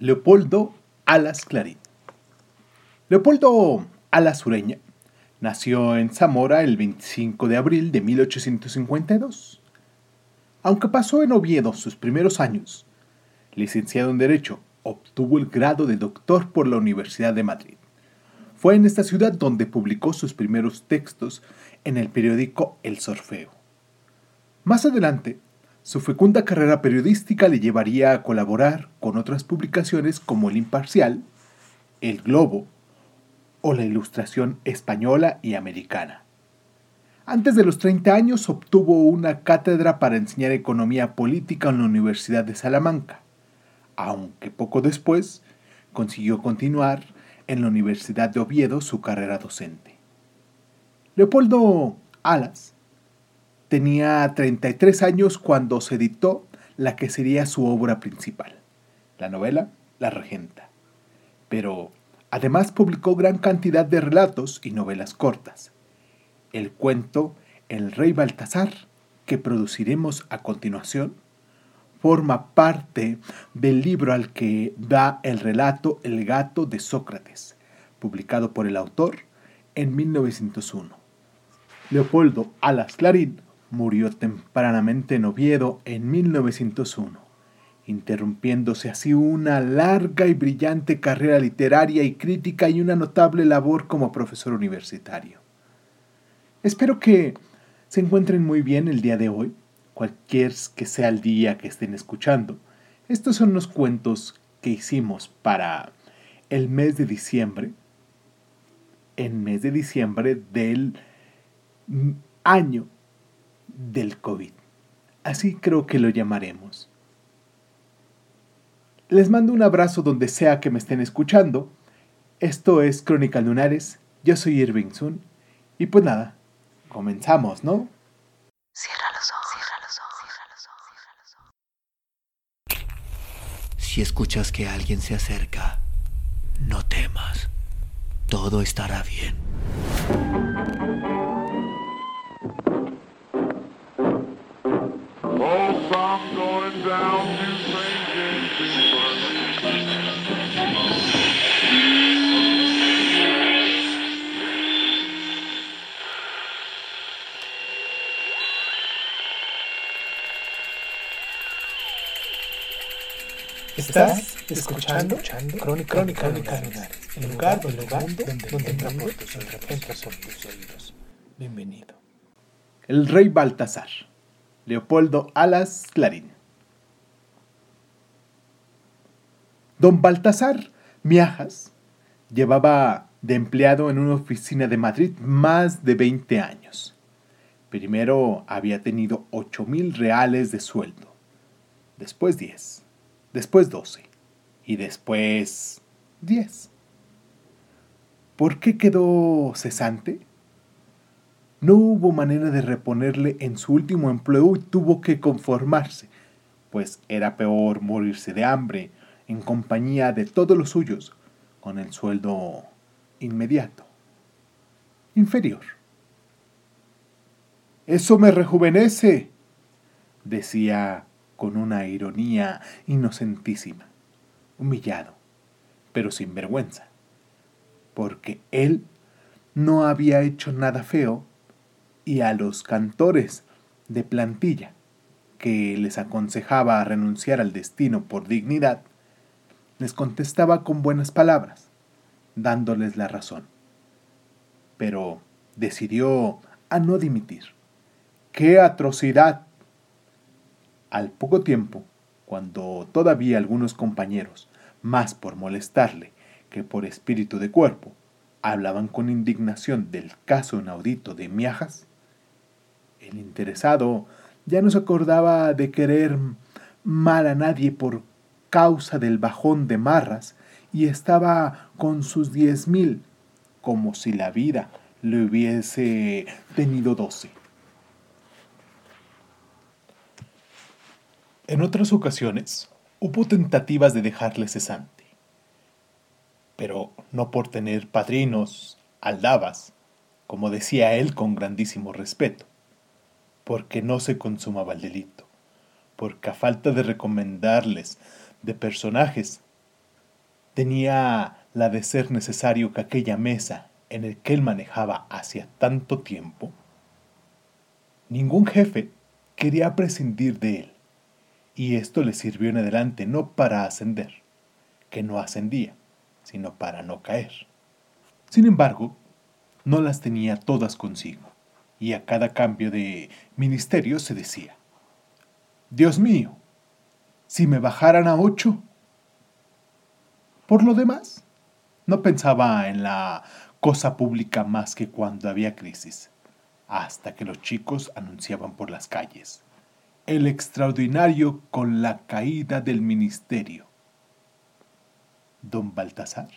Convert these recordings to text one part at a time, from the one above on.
Leopoldo Alas Clarín. Leopoldo Alas Ureña nació en Zamora el 25 de abril de 1852. Aunque pasó en Oviedo sus primeros años, licenciado en Derecho, obtuvo el grado de doctor por la Universidad de Madrid. Fue en esta ciudad donde publicó sus primeros textos en el periódico El Sorfeo. Más adelante, su fecunda carrera periodística le llevaría a colaborar con otras publicaciones como El Imparcial, El Globo o la Ilustración española y americana. Antes de los 30 años obtuvo una cátedra para enseñar economía política en la Universidad de Salamanca, aunque poco después consiguió continuar en la Universidad de Oviedo su carrera docente. Leopoldo Alas Tenía 33 años cuando se editó la que sería su obra principal, la novela La Regenta. Pero además publicó gran cantidad de relatos y novelas cortas. El cuento El Rey Baltasar, que produciremos a continuación, forma parte del libro al que da el relato El gato de Sócrates, publicado por el autor en 1901. Leopoldo Alas Clarín murió tempranamente en Oviedo en 1901, interrumpiéndose así una larga y brillante carrera literaria y crítica y una notable labor como profesor universitario. Espero que se encuentren muy bien el día de hoy, cualquier que sea el día que estén escuchando. Estos son los cuentos que hicimos para el mes de diciembre, en mes de diciembre del año del COVID. Así creo que lo llamaremos. Les mando un abrazo donde sea que me estén escuchando. Esto es Crónica Lunares. Yo soy Irving Sun. Y pues nada, comenzamos, ¿no? Cierra los ojos, cierra los ojos, cierra los ojos, cierra los ojos. Si escuchas que alguien se acerca, no temas. Todo estará bien. Estás escuchando, escuchando Crónica, Crónica, Crónica el lugar, el lugar donde, donde, donde entra por tus oídos. Bienvenido. El rey Baltasar, Leopoldo Alas Clarín. Don Baltasar Miajas llevaba de empleado en una oficina de Madrid más de 20 años. Primero había tenido 8 mil reales de sueldo, después 10 después 12 y después 10. ¿Por qué quedó cesante? No hubo manera de reponerle en su último empleo y tuvo que conformarse, pues era peor morirse de hambre en compañía de todos los suyos con el sueldo inmediato, inferior. Eso me rejuvenece, decía con una ironía inocentísima, humillado, pero sin vergüenza, porque él no había hecho nada feo y a los cantores de plantilla que les aconsejaba renunciar al destino por dignidad, les contestaba con buenas palabras, dándoles la razón. Pero decidió a no dimitir. ¡Qué atrocidad! Al poco tiempo, cuando todavía algunos compañeros, más por molestarle que por espíritu de cuerpo, hablaban con indignación del caso inaudito de Miajas, el interesado ya no se acordaba de querer mal a nadie por causa del bajón de marras y estaba con sus diez mil como si la vida le hubiese tenido doce. En otras ocasiones hubo tentativas de dejarle cesante, pero no por tener padrinos, aldabas, como decía él con grandísimo respeto, porque no se consumaba el delito, porque a falta de recomendarles de personajes, tenía la de ser necesario que aquella mesa en el que él manejaba hacía tanto tiempo, ningún jefe quería prescindir de él, y esto le sirvió en adelante no para ascender, que no ascendía, sino para no caer. Sin embargo, no las tenía todas consigo, y a cada cambio de ministerio se decía, Dios mío, si me bajaran a ocho. Por lo demás, no pensaba en la cosa pública más que cuando había crisis, hasta que los chicos anunciaban por las calles. El extraordinario con la caída del ministerio. Don Baltasar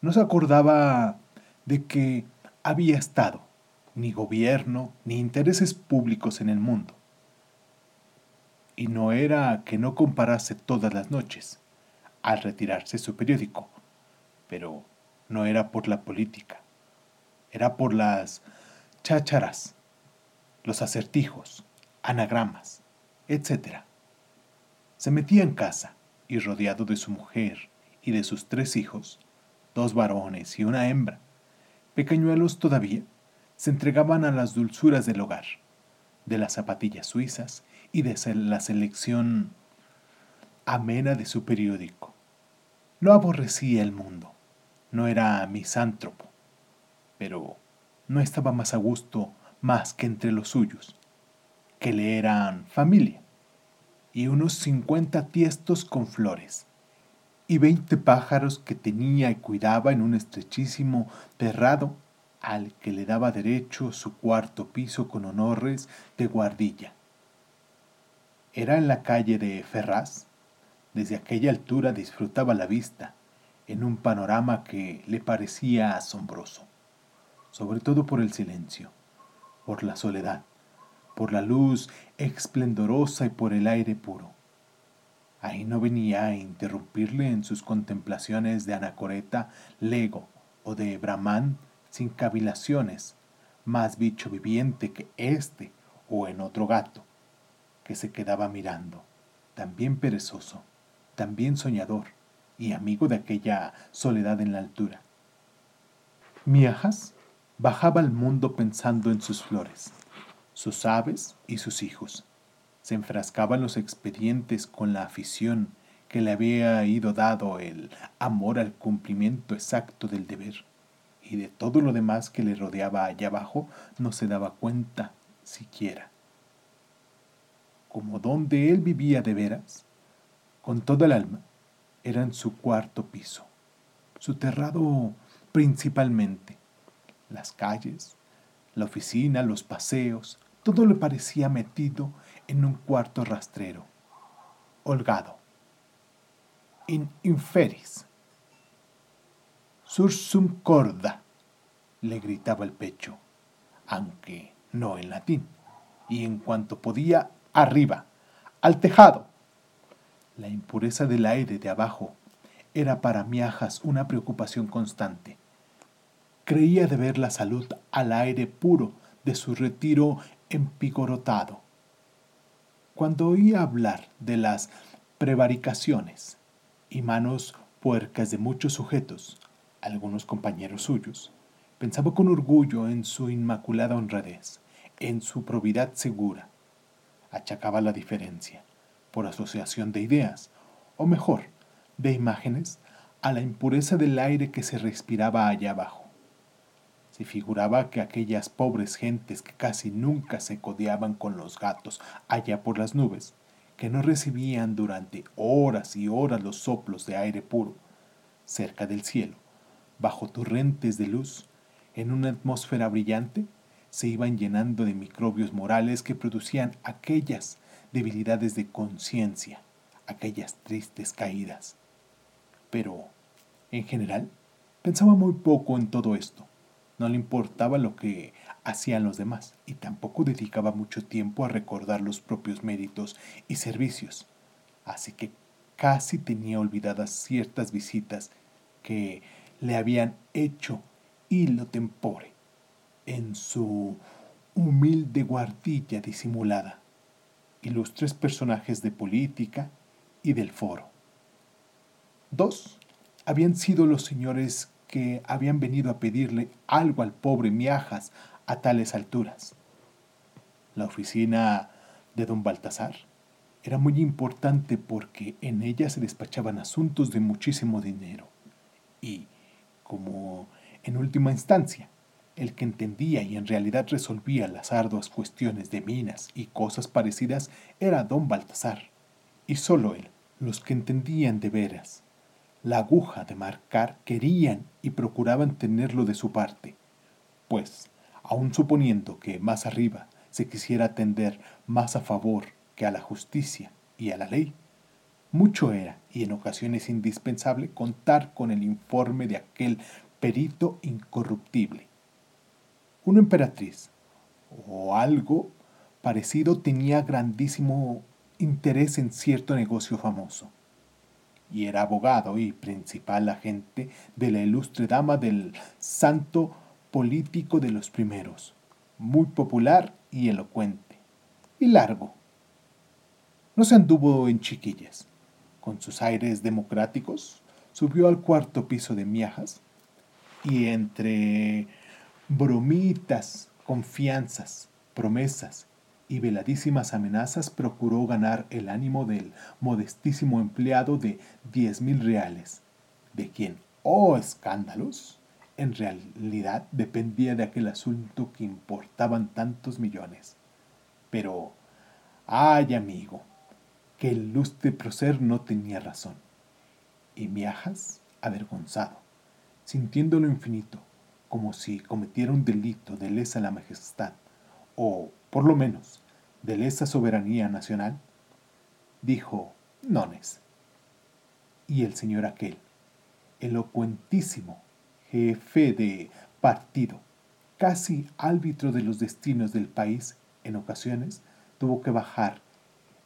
no se acordaba de que había estado ni gobierno ni intereses públicos en el mundo. Y no era que no comparase todas las noches al retirarse su periódico, pero no era por la política, era por las chácharas, los acertijos, anagramas, etc. Se metía en casa y rodeado de su mujer y de sus tres hijos, dos varones y una hembra, pequeñuelos todavía, se entregaban a las dulzuras del hogar, de las zapatillas suizas y de la selección amena de su periódico. No aborrecía el mundo, no era misántropo, pero no estaba más a gusto más que entre los suyos, que le eran familia, y unos cincuenta tiestos con flores, y veinte pájaros que tenía y cuidaba en un estrechísimo terrado al que le daba derecho su cuarto piso con honores de guardilla. Era en la calle de Ferraz. Desde aquella altura disfrutaba la vista, en un panorama que le parecía asombroso, sobre todo por el silencio, por la soledad, por la luz esplendorosa y por el aire puro. Ahí no venía a interrumpirle en sus contemplaciones de anacoreta, lego o de brahman sin cavilaciones, más bicho viviente que éste o en otro gato, que se quedaba mirando, también perezoso, también soñador, y amigo de aquella soledad en la altura. Miajas bajaba al mundo pensando en sus flores, sus aves y sus hijos. Se enfrascaba en los expedientes con la afición que le había ido dado el amor al cumplimiento exacto del deber, y de todo lo demás que le rodeaba allá abajo no se daba cuenta siquiera. Como donde él vivía de veras, con toda el alma, era en su cuarto piso, su terrado principalmente. Las calles, la oficina, los paseos, todo le parecía metido en un cuarto rastrero, holgado. In inferis. Sursum corda, le gritaba el pecho, aunque no en latín, y en cuanto podía, arriba, al tejado. La impureza del aire de abajo era para Miajas una preocupación constante. Creía deber la salud al aire puro de su retiro empigorotado. Cuando oía hablar de las prevaricaciones y manos puercas de muchos sujetos, algunos compañeros suyos, pensaba con orgullo en su inmaculada honradez, en su probidad segura. Achacaba la diferencia por asociación de ideas, o mejor, de imágenes, a la impureza del aire que se respiraba allá abajo. Se figuraba que aquellas pobres gentes que casi nunca se codeaban con los gatos allá por las nubes, que no recibían durante horas y horas los soplos de aire puro, cerca del cielo, bajo torrentes de luz, en una atmósfera brillante, se iban llenando de microbios morales que producían aquellas debilidades de conciencia, aquellas tristes caídas. Pero, en general, pensaba muy poco en todo esto. No le importaba lo que hacían los demás y tampoco dedicaba mucho tiempo a recordar los propios méritos y servicios. Así que casi tenía olvidadas ciertas visitas que le habían hecho hilo tempore en su humilde guardilla disimulada ilustres personajes de política y del foro. Dos habían sido los señores que habían venido a pedirle algo al pobre Miajas a tales alturas. La oficina de don Baltasar era muy importante porque en ella se despachaban asuntos de muchísimo dinero y, como en última instancia, el que entendía y en realidad resolvía las arduas cuestiones de minas y cosas parecidas era don Baltasar, y solo él, los que entendían de veras. La aguja de marcar querían y procuraban tenerlo de su parte, pues, aun suponiendo que más arriba se quisiera tender más a favor que a la justicia y a la ley, mucho era y en ocasiones indispensable contar con el informe de aquel perito incorruptible. Una emperatriz o algo parecido tenía grandísimo interés en cierto negocio famoso y era abogado y principal agente de la ilustre dama del santo político de los primeros, muy popular y elocuente, y largo. No se anduvo en chiquillas. Con sus aires democráticos, subió al cuarto piso de Miajas y entre bromitas, confianzas, promesas y veladísimas amenazas procuró ganar el ánimo del modestísimo empleado de diez mil reales, de quien, oh escándalos, en realidad dependía de aquel asunto que importaban tantos millones. Pero, ay amigo, que el lustre prócer no tenía razón. Y Miajas, avergonzado, sintiendo lo infinito, como si cometiera un delito de lesa la majestad, o, por lo menos, de lesa soberanía nacional, dijo, nones. Y el señor aquel, elocuentísimo jefe de partido, casi árbitro de los destinos del país, en ocasiones tuvo que bajar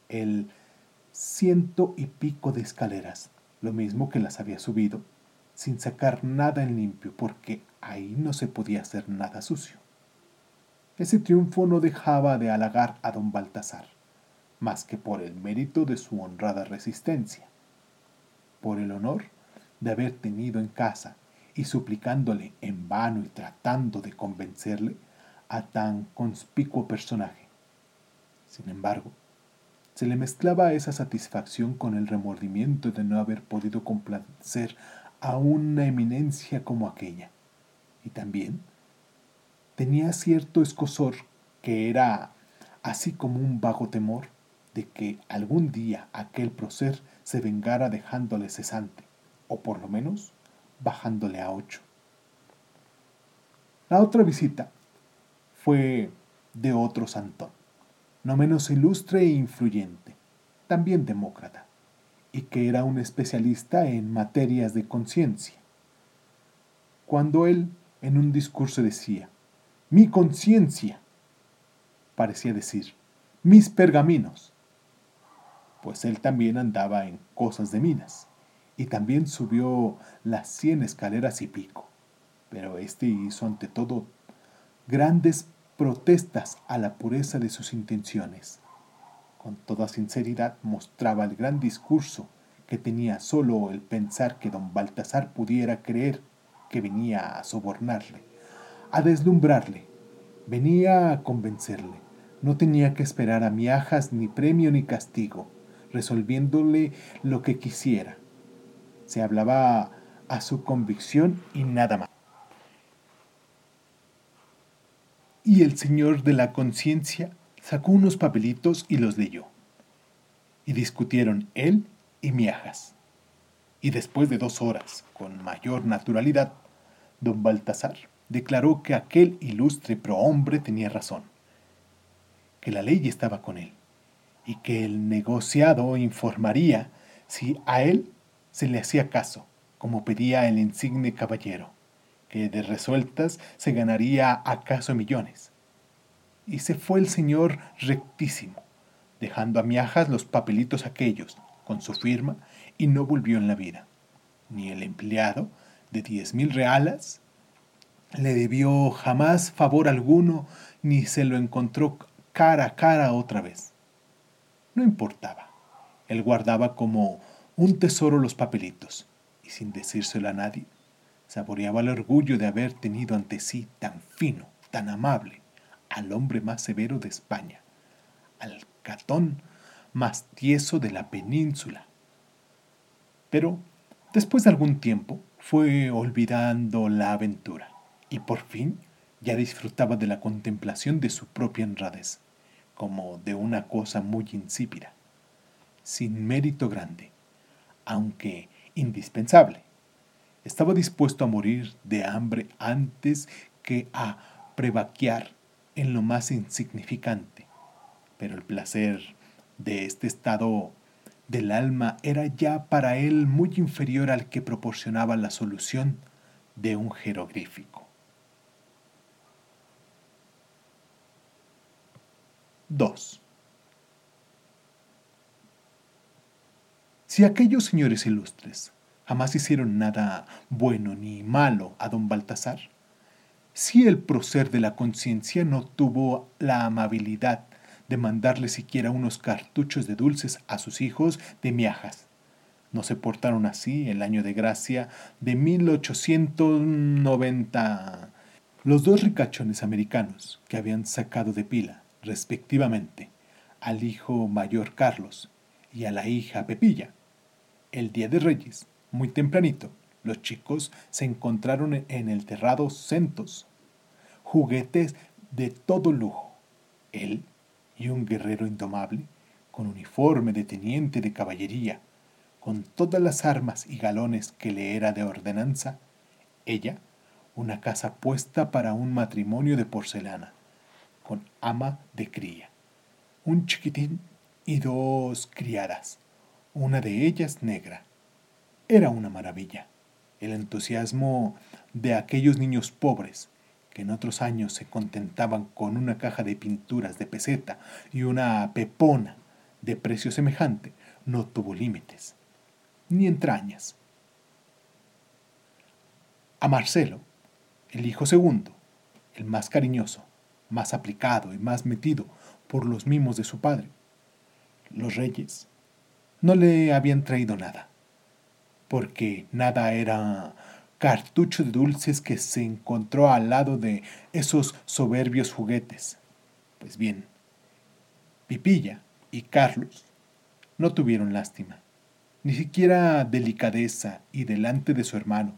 el ciento y pico de escaleras, lo mismo que las había subido, sin sacar nada en limpio, porque ahí no se podía hacer nada sucio. Ese triunfo no dejaba de halagar a don Baltasar, más que por el mérito de su honrada resistencia, por el honor de haber tenido en casa y suplicándole en vano y tratando de convencerle a tan conspicuo personaje. Sin embargo, se le mezclaba esa satisfacción con el remordimiento de no haber podido complacer a una eminencia como aquella. Y también tenía cierto escosor que era así como un vago temor de que algún día aquel prócer se vengara dejándole cesante, o por lo menos bajándole a ocho. La otra visita fue de otro santón, no menos ilustre e influyente, también demócrata, y que era un especialista en materias de conciencia. Cuando él en un discurso decía, mi conciencia, parecía decir, mis pergaminos, pues él también andaba en cosas de minas y también subió las cien escaleras y pico. Pero éste hizo ante todo grandes protestas a la pureza de sus intenciones. Con toda sinceridad mostraba el gran discurso que tenía solo el pensar que don Baltasar pudiera creer que venía a sobornarle, a deslumbrarle, venía a convencerle. No tenía que esperar a miajas ni premio ni castigo, resolviéndole lo que quisiera se hablaba a su convicción y nada más. Y el señor de la conciencia sacó unos papelitos y los leyó. Y discutieron él y Miajas. Y después de dos horas, con mayor naturalidad, don Baltasar declaró que aquel ilustre prohombre tenía razón, que la ley estaba con él, y que el negociado informaría si a él se le hacía caso, como pedía el insigne caballero, que de resueltas se ganaría acaso millones. Y se fue el señor rectísimo, dejando a miajas los papelitos aquellos, con su firma, y no volvió en la vida. Ni el empleado, de diez mil realas, le debió jamás favor alguno, ni se lo encontró cara a cara otra vez. No importaba. Él guardaba como un tesoro los papelitos, y sin decírselo a nadie, saboreaba el orgullo de haber tenido ante sí tan fino, tan amable, al hombre más severo de España, al catón más tieso de la península. Pero, después de algún tiempo, fue olvidando la aventura y por fin ya disfrutaba de la contemplación de su propia honradez, como de una cosa muy insípida, sin mérito grande, aunque indispensable. Estaba dispuesto a morir de hambre antes que a prevaquear en lo más insignificante, pero el placer de este estado del alma era ya para él muy inferior al que proporcionaba la solución de un jeroglífico. 2. Si aquellos señores ilustres jamás hicieron nada bueno ni malo a don Baltasar, si el prócer de la conciencia no tuvo la amabilidad de mandarle siquiera unos cartuchos de dulces a sus hijos de miajas. No se portaron así el año de gracia de 1890. Los dos ricachones americanos que habían sacado de pila, respectivamente, al hijo mayor Carlos y a la hija Pepilla. El día de Reyes, muy tempranito, los chicos se encontraron en el terrado centos, juguetes de todo lujo. Él y un guerrero indomable, con uniforme de teniente de caballería, con todas las armas y galones que le era de ordenanza, ella, una casa puesta para un matrimonio de porcelana, con ama de cría, un chiquitín y dos criadas, una de ellas negra. Era una maravilla. El entusiasmo de aquellos niños pobres, que en otros años se contentaban con una caja de pinturas de peseta y una pepona de precio semejante, no tuvo límites, ni entrañas. A Marcelo, el hijo segundo, el más cariñoso, más aplicado y más metido por los mimos de su padre, los reyes no le habían traído nada, porque nada era cartucho de dulces que se encontró al lado de esos soberbios juguetes. Pues bien, Pipilla y Carlos no tuvieron lástima, ni siquiera delicadeza y delante de su hermano,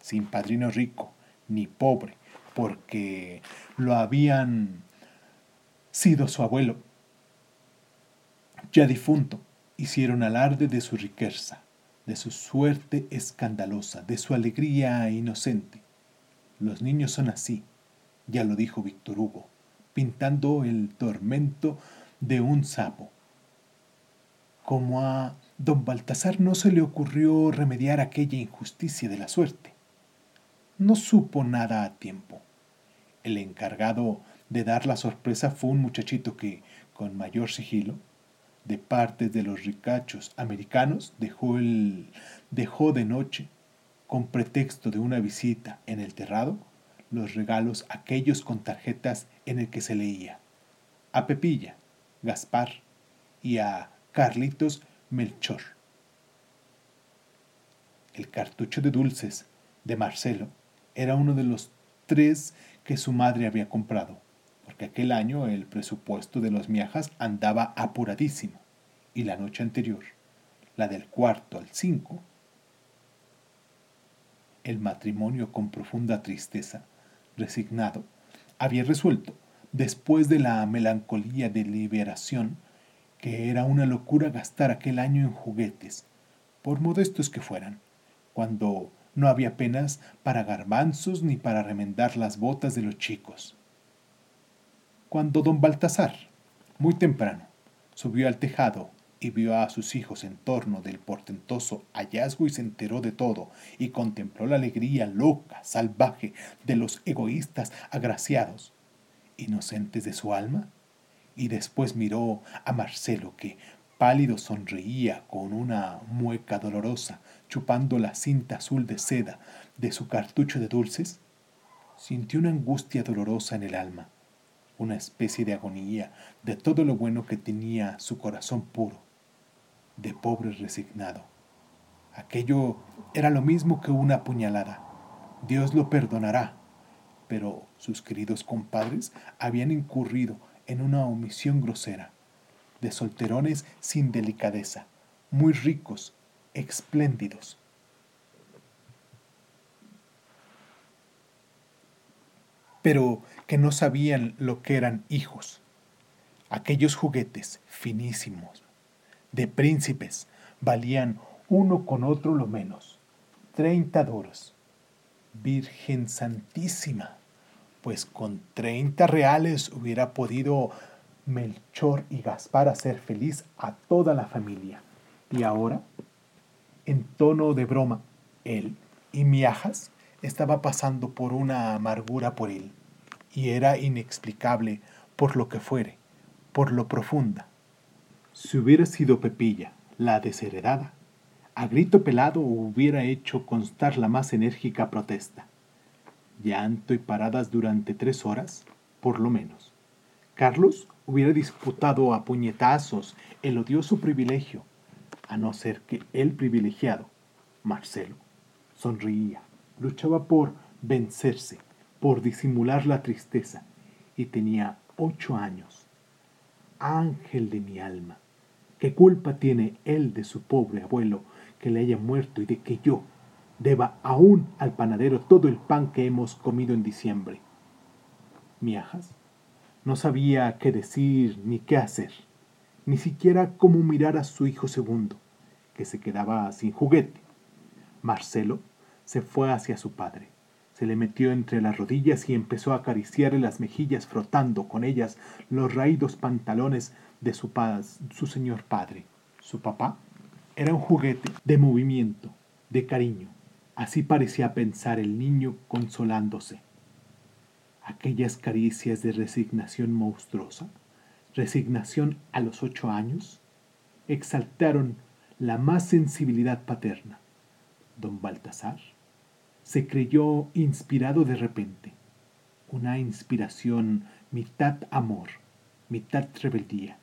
sin padrino rico ni pobre, porque lo habían sido su abuelo, ya difunto, hicieron alarde de su riqueza de su suerte escandalosa, de su alegría inocente. Los niños son así, ya lo dijo Víctor Hugo, pintando el tormento de un sapo. Como a don Baltasar no se le ocurrió remediar aquella injusticia de la suerte. No supo nada a tiempo. El encargado de dar la sorpresa fue un muchachito que, con mayor sigilo, de parte de los ricachos americanos dejó, el, dejó de noche, con pretexto de una visita en el terrado, los regalos aquellos con tarjetas en el que se leía a Pepilla, Gaspar y a Carlitos Melchor. El cartucho de dulces de Marcelo era uno de los tres que su madre había comprado porque aquel año el presupuesto de los miajas andaba apuradísimo, y la noche anterior, la del cuarto al cinco, el matrimonio con profunda tristeza, resignado, había resuelto, después de la melancolía de liberación, que era una locura gastar aquel año en juguetes, por modestos que fueran, cuando no había apenas para garbanzos ni para remendar las botas de los chicos. Cuando don Baltasar, muy temprano, subió al tejado y vio a sus hijos en torno del portentoso hallazgo y se enteró de todo y contempló la alegría loca, salvaje de los egoístas agraciados, inocentes de su alma, y después miró a Marcelo que pálido sonreía con una mueca dolorosa, chupando la cinta azul de seda de su cartucho de dulces, sintió una angustia dolorosa en el alma una especie de agonía de todo lo bueno que tenía su corazón puro, de pobre resignado, Aquello era lo mismo que una puñalada. Dios lo perdonará, pero sus queridos compadres habían incurrido en una omisión grosera, de solterones sin delicadeza, muy ricos, espléndidos. pero que no sabían lo que eran hijos. Aquellos juguetes finísimos, de príncipes, valían uno con otro lo menos, treinta doros. Virgen Santísima, pues con treinta reales hubiera podido Melchor y Gaspar hacer feliz a toda la familia. Y ahora, en tono de broma, él y Miajas estaba pasando por una amargura por él, y era inexplicable por lo que fuere, por lo profunda. Si hubiera sido Pepilla, la desheredada, a grito pelado hubiera hecho constar la más enérgica protesta. Llanto y paradas durante tres horas, por lo menos. Carlos hubiera disputado a puñetazos el odioso privilegio, a no ser que el privilegiado, Marcelo, sonreía, luchaba por vencerse, por disimular la tristeza, y tenía ocho años. Ángel de mi alma, ¿qué culpa tiene él de su pobre abuelo que le haya muerto y de que yo deba aún al panadero todo el pan que hemos comido en diciembre. Miajas no sabía qué decir ni qué hacer, ni siquiera cómo mirar a su hijo segundo, que se quedaba sin juguete. Marcelo se fue hacia su padre, se le metió entre las rodillas y empezó a acariciarle las mejillas frotando con ellas los raídos pantalones de su, su señor padre. Su papá era un juguete de movimiento, de cariño. Así parecía pensar el niño consolándose. Aquellas caricias de resignación monstruosa, resignación a los ocho años, exaltaron la más sensibilidad paterna. Don Baltasar se creyó inspirado de repente, una inspiración mitad amor, mitad rebeldía,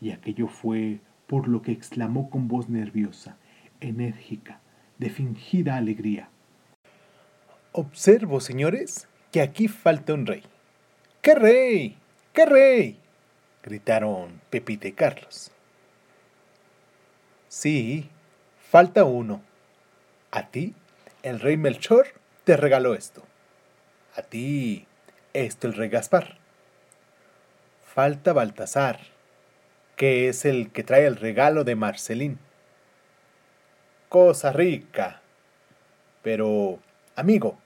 y aquello fue por lo que exclamó con voz nerviosa, enérgica, de fingida alegría. Observo, señores, que aquí falta un rey. ¡Qué rey! ¡Qué rey! gritaron Pepita y Carlos. Sí, falta uno. A ti, el rey Melchor te regaló esto. A ti, esto el rey Gaspar. Falta Baltasar que es el que trae el regalo de Marcelín. Cosa rica. Pero, amigo,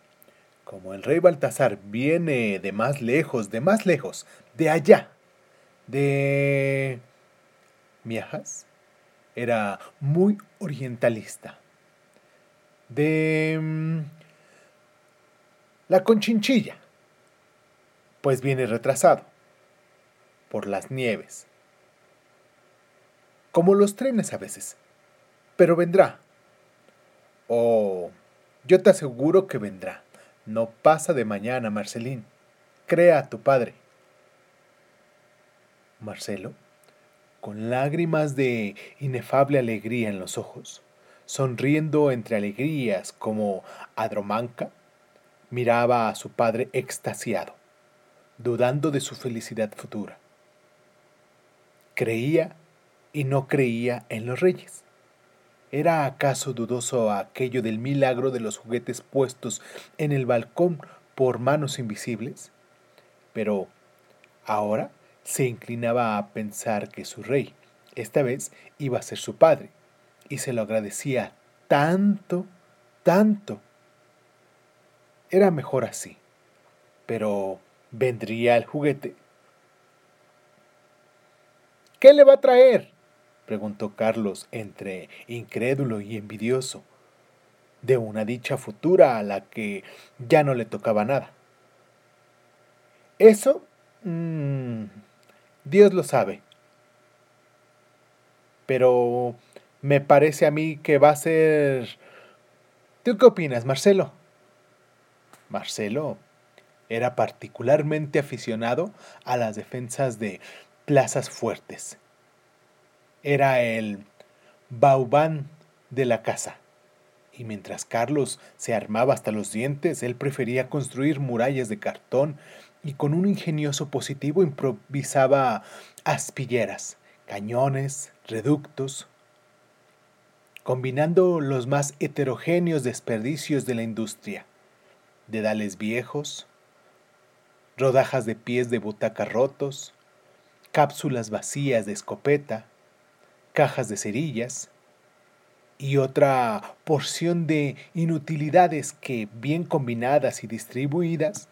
como el rey Baltasar viene de más lejos, de más lejos, de allá, de... Miajas era muy orientalista. De... Mm, la conchinchilla. Pues viene retrasado por las nieves como los trenes a veces. Pero vendrá. Oh, yo te aseguro que vendrá. No pasa de mañana, Marcelín. Crea a tu padre. Marcelo, con lágrimas de inefable alegría en los ojos, sonriendo entre alegrías como Adromanca, miraba a su padre extasiado, dudando de su felicidad futura. Creía y no creía en los reyes. ¿Era acaso dudoso aquello del milagro de los juguetes puestos en el balcón por manos invisibles? Pero ahora se inclinaba a pensar que su rey, esta vez, iba a ser su padre, y se lo agradecía tanto, tanto. Era mejor así. Pero, ¿vendría el juguete? ¿Qué le va a traer? Preguntó Carlos entre incrédulo y envidioso, de una dicha futura a la que ya no le tocaba nada. Eso, mm, Dios lo sabe. Pero me parece a mí que va a ser... ¿Tú qué opinas, Marcelo? Marcelo era particularmente aficionado a las defensas de plazas fuertes era el Bauban de la casa, Y mientras Carlos se armaba hasta los dientes, él prefería construir murallas de cartón y con un ingenioso positivo improvisaba aspilleras, cañones, reductos, combinando los más heterogéneos desperdicios de la industria, dedales viejos, rodajas de pies de butaca rotos, cápsulas vacías de escopeta, cajas de cerillas y otra porción de inutilidades que, bien combinadas y distribuidas,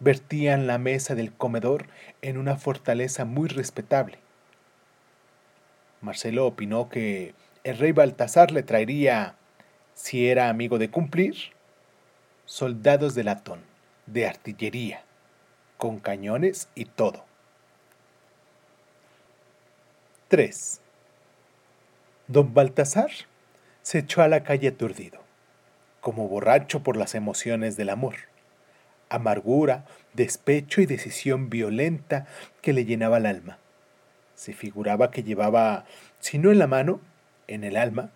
vertían la mesa del comedor en una fortaleza muy respetable. Marcelo opinó que el rey Baltasar le traería, si era amigo de cumplir, soldados de latón, de artillería, con cañones y todo. 3. Don Baltasar se echó a la calle aturdido, como borracho por las emociones del amor amargura, despecho y decisión violenta que le llenaba el alma. Se figuraba que llevaba, si no en la mano, en el alma,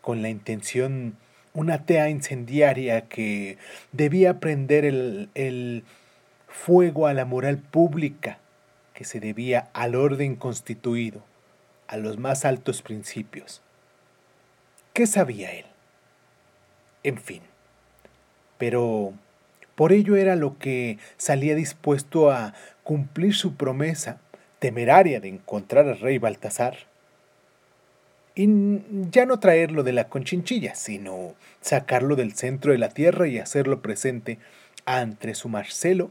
con la intención una tea incendiaria que debía prender el, el fuego a la moral pública que se debía al orden constituido, a los más altos principios. ¿Qué sabía él? En fin. Pero por ello era lo que salía dispuesto a cumplir su promesa temeraria de encontrar al rey Baltasar. Y ya no traerlo de la conchinchilla, sino sacarlo del centro de la tierra y hacerlo presente ante su Marcelo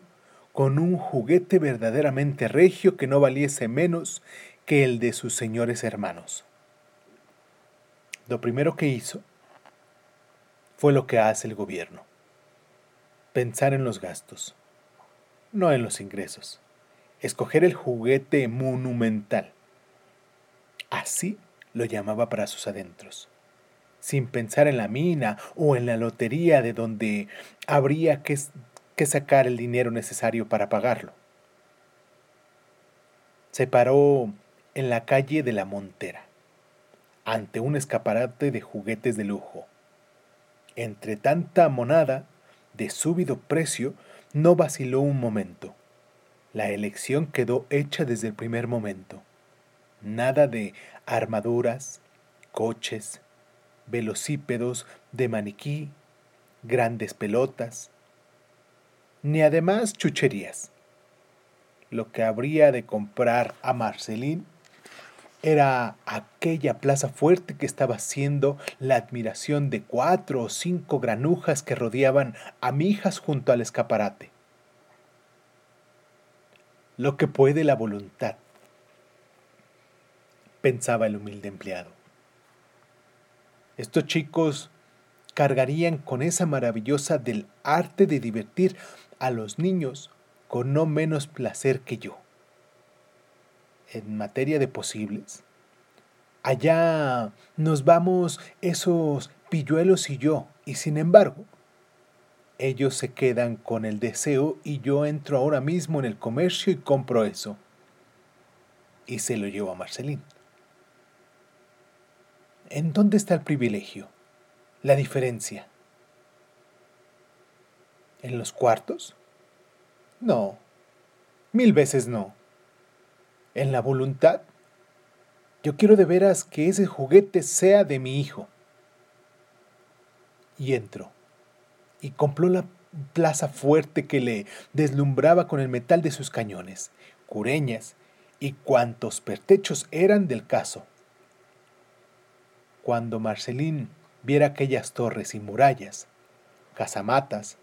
con un juguete verdaderamente regio que no valiese menos que el de sus señores hermanos. Lo primero que hizo fue lo que hace el gobierno pensar en los gastos, no en los ingresos. Escoger el juguete monumental. Así lo llamaba para sus adentros, sin pensar en la mina o en la lotería de donde habría que, que sacar el dinero necesario para pagarlo. Se paró en la calle de la Montera, ante un escaparate de juguetes de lujo. Entre tanta monada, de súbito precio, no vaciló un momento. La elección quedó hecha desde el primer momento. Nada de armaduras, coches, velocípedos de maniquí, grandes pelotas, ni además chucherías. Lo que habría de comprar a Marcelín era aquella plaza fuerte que estaba siendo la admiración de cuatro o cinco granujas que rodeaban a mijas junto al escaparate. Lo que puede la voluntad, pensaba el humilde empleado. Estos chicos cargarían con esa maravillosa del arte de divertir a los niños con no menos placer que yo en materia de posibles. Allá nos vamos esos pilluelos y yo, y sin embargo, ellos se quedan con el deseo y yo entro ahora mismo en el comercio y compro eso. Y se lo llevo a Marcelín. ¿En dónde está el privilegio? La diferencia. ¿En los cuartos? No, mil veces no en la voluntad. Yo quiero de veras que ese juguete sea de mi hijo. Y entró. Y compró la plaza fuerte que le deslumbraba con el metal de sus cañones, cureñas y cuantos pertechos eran del caso. Cuando Marcelín viera aquellas torres y murallas, casamatas,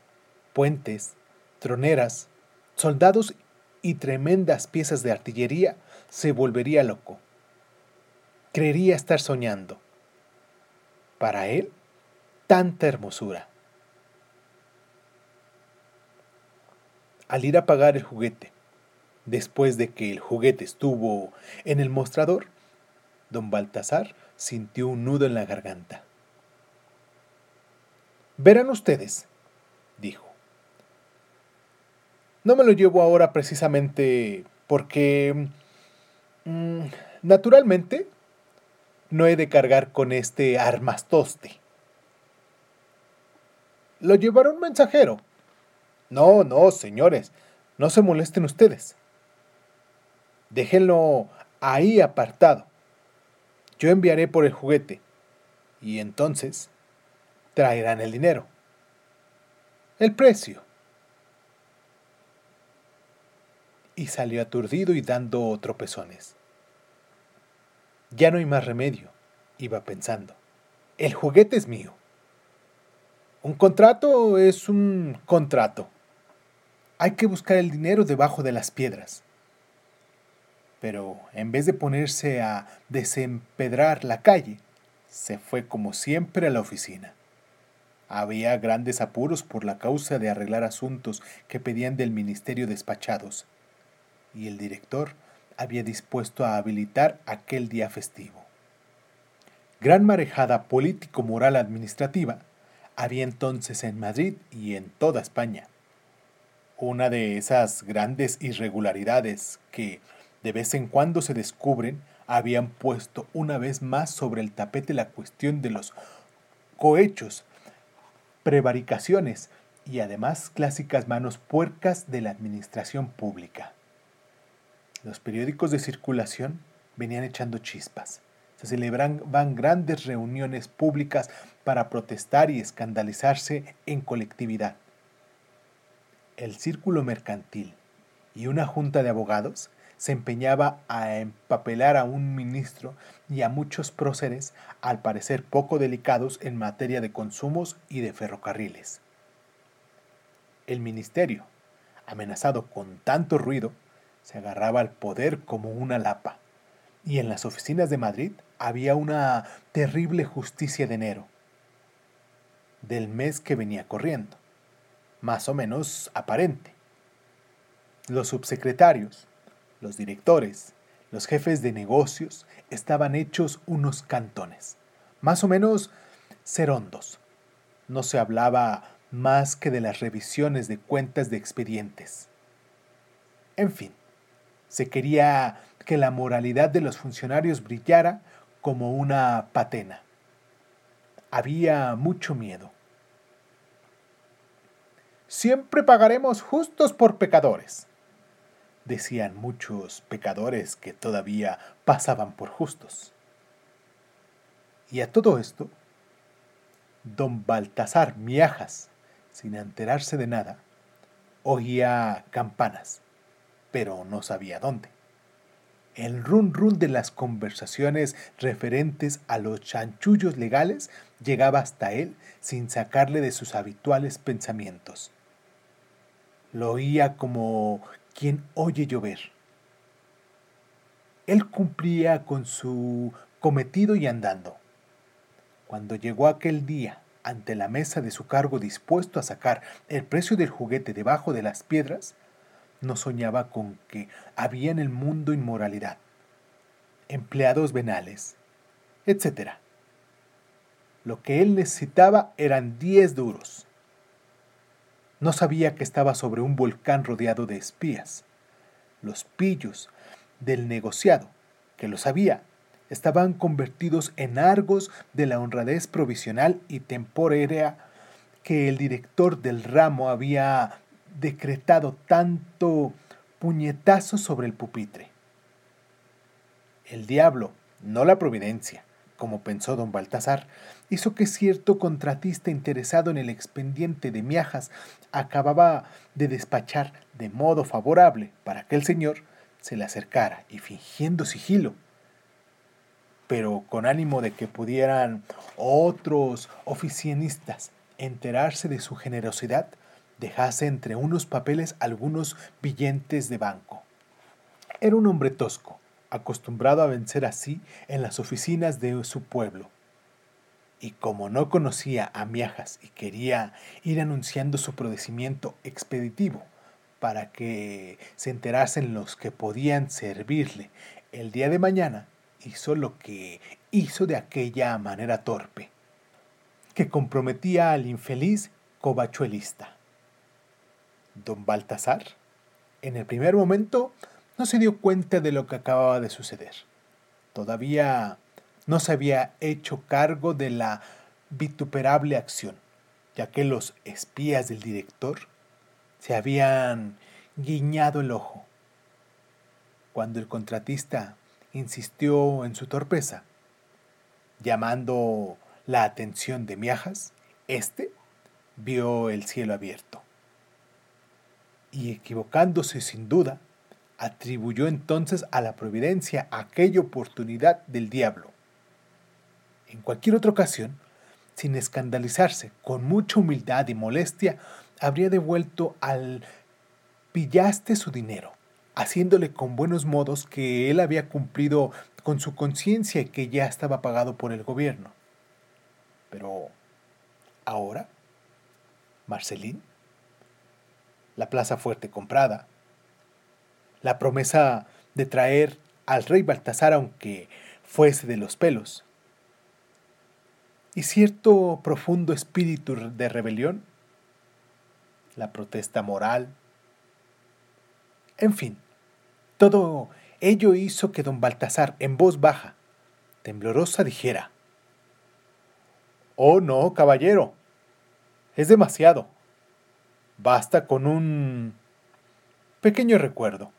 puentes, troneras, soldados y tremendas piezas de artillería, se volvería loco. Creería estar soñando. Para él, tanta hermosura. Al ir a pagar el juguete, después de que el juguete estuvo en el mostrador, don Baltasar sintió un nudo en la garganta. Verán ustedes, dijo. No me lo llevo ahora precisamente porque, mm, naturalmente, no he de cargar con este armastoste. lo llevará un mensajero. No, no, señores, no se molesten ustedes. Déjenlo ahí apartado. Yo enviaré por el juguete y entonces traerán el dinero. El precio. Y salió aturdido y dando tropezones. Ya no hay más remedio, iba pensando. El juguete es mío. Un contrato es un contrato. Hay que buscar el dinero debajo de las piedras. Pero en vez de ponerse a desempedrar la calle, se fue como siempre a la oficina. Había grandes apuros por la causa de arreglar asuntos que pedían del ministerio despachados, y el director había dispuesto a habilitar aquel día festivo. Gran marejada político-moral administrativa había entonces en Madrid y en toda España. Una de esas grandes irregularidades que de vez en cuando se descubren habían puesto una vez más sobre el tapete la cuestión de los cohechos, prevaricaciones y además clásicas manos puercas de la administración pública. Los periódicos de circulación venían echando chispas se celebraban grandes reuniones públicas para protestar y escandalizarse en colectividad. El círculo mercantil y una junta de abogados se empeñaba a empapelar a un ministro y a muchos próceres, al parecer poco delicados en materia de consumos y de ferrocarriles. El ministerio, amenazado con tanto ruido, se agarraba al poder como una lapa, y en las oficinas de Madrid había una terrible justicia de enero, del mes que venía corriendo, más o menos aparente. Los subsecretarios, los directores, los jefes de negocios estaban hechos unos cantones, más o menos serondos. No se hablaba más que de las revisiones de cuentas de expedientes. En fin, se quería que la moralidad de los funcionarios brillara como una patena. Había mucho miedo. Siempre pagaremos justos por pecadores, decían muchos pecadores que todavía pasaban por justos. Y a todo esto, don Baltasar Miajas, sin enterarse de nada, oía campanas, pero no sabía dónde. El run run de las conversaciones referentes a los chanchullos legales llegaba hasta él sin sacarle de sus habituales pensamientos. Lo oía como quien oye llover. Él cumplía con su cometido y andando. Cuando llegó aquel día ante la mesa de su cargo dispuesto a sacar el precio del juguete debajo de las piedras, no soñaba con que había en el mundo inmoralidad, empleados venales, etc. Lo que él necesitaba eran diez duros. No sabía que estaba sobre un volcán rodeado de espías. Los pillos del negociado, que lo sabía, estaban convertidos en argos de la honradez provisional y temporárea que el director del ramo había decretado tanto puñetazo sobre el pupitre. El diablo, no la providencia, como pensó don Baltasar, hizo que cierto contratista interesado en el expediente de miajas acababa de despachar de modo favorable para que el señor se le acercara y fingiendo sigilo, pero con ánimo de que pudieran otros oficinistas enterarse de su generosidad, dejase entre unos papeles algunos billetes de banco. Era un hombre tosco, acostumbrado a vencer así en las oficinas de su pueblo. Y como no conocía a Miajas y quería ir anunciando su procedimiento expeditivo para que se enterasen los que podían servirle el día de mañana, hizo lo que hizo de aquella manera torpe, que comprometía al infeliz covachuelista. Don Baltasar, en el primer momento, no se dio cuenta de lo que acababa de suceder. Todavía no se había hecho cargo de la vituperable acción. ya que los espías del director se habían guiñado el ojo. Cuando el contratista insistió en su torpeza, llamando la atención de Miajas, éste vio el cielo abierto. Y equivocándose sin duda, atribuyó entonces a la providencia aquella oportunidad del diablo. En cualquier otra ocasión, sin escandalizarse, con mucha humildad y molestia, habría devuelto al pillaste su dinero, haciéndole con buenos modos que él había cumplido con su conciencia y que ya estaba pagado por el gobierno. Pero, ¿ahora? Marcelín, la plaza fuerte comprada, la promesa de traer al rey Baltasar aunque fuese de los pelos, y cierto profundo espíritu de rebelión, la protesta moral, en fin, todo ello hizo que don Baltasar, en voz baja, temblorosa, dijera, Oh no, caballero, es demasiado. Basta con un pequeño recuerdo.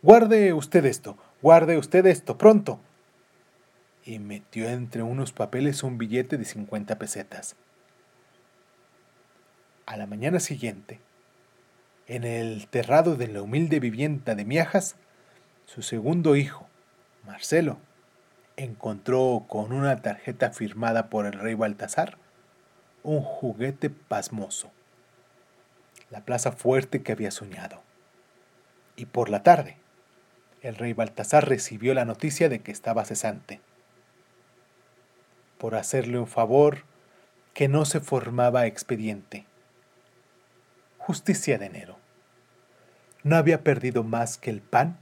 Guarde usted esto, guarde usted esto, pronto. Y metió entre unos papeles un billete de 50 pesetas. A la mañana siguiente, en el terrado de la humilde vivienda de Miajas, su segundo hijo, Marcelo, encontró con una tarjeta firmada por el rey Baltasar un juguete pasmoso, la plaza fuerte que había soñado. Y por la tarde, el rey Baltasar recibió la noticia de que estaba cesante. Por hacerle un favor que no se formaba expediente. Justicia de enero. No había perdido más que el pan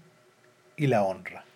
y la honra.